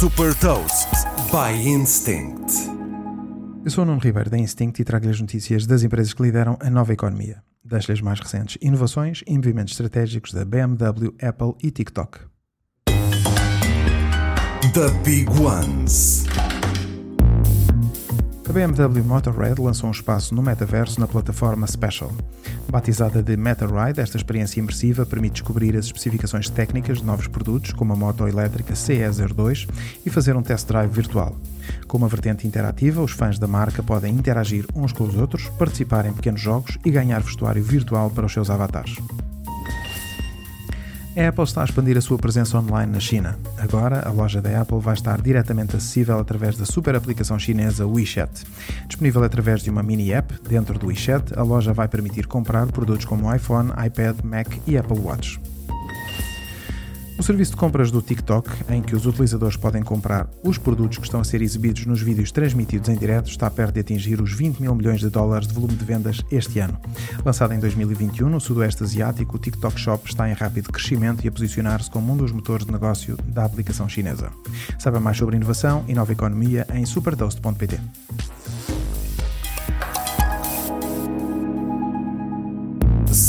Super Toast by Instinct. Eu sou o Nuno Ribeiro da Instinct e trago-lhe as notícias das empresas que lideram a nova economia. Deixo-lhe as mais recentes inovações e movimentos estratégicos da BMW, Apple e TikTok. The Big Ones. A BMW Motorrad lançou um espaço no metaverso na plataforma Special. Batizada de MetaRide, esta experiência imersiva permite descobrir as especificações técnicas de novos produtos, como a moto elétrica CE02, e fazer um test drive virtual. Com uma vertente interativa, os fãs da marca podem interagir uns com os outros, participar em pequenos jogos e ganhar vestuário virtual para os seus avatares. A Apple está a expandir a sua presença online na China. Agora, a loja da Apple vai estar diretamente acessível através da super aplicação chinesa WeChat. Disponível através de uma mini app dentro do WeChat, a loja vai permitir comprar produtos como iPhone, iPad, Mac e Apple Watch. Serviço de compras do TikTok, em que os utilizadores podem comprar os produtos que estão a ser exibidos nos vídeos transmitidos em direto, está perto de atingir os 20 mil milhões de dólares de volume de vendas este ano. Lançado em 2021 no Sudoeste Asiático, o TikTok Shop está em rápido crescimento e a posicionar-se como um dos motores de negócio da aplicação chinesa. Saiba mais sobre inovação e nova economia em supertoast.pt.